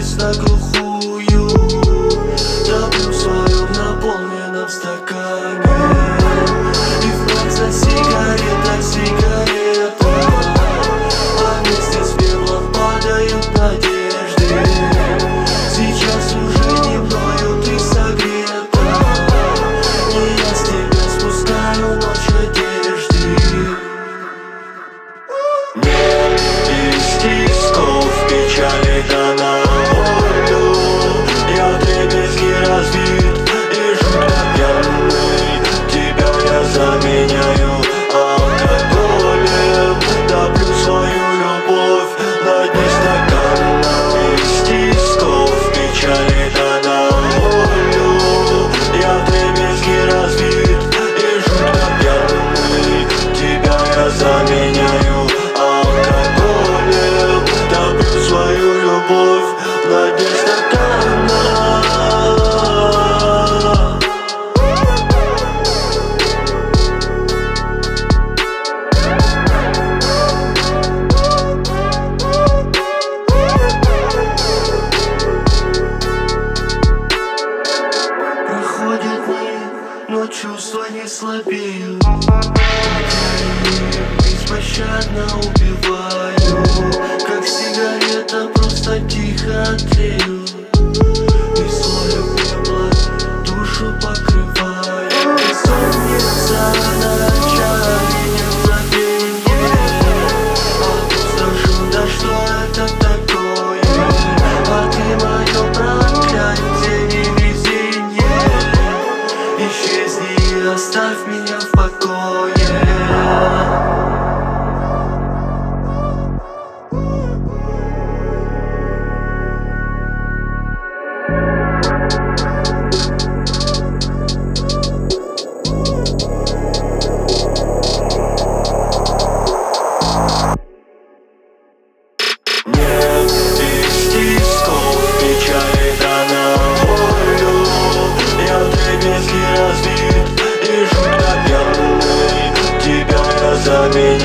It's like a love, my desktop. беспощадно убиваю Как сигарета просто тихо тлею going study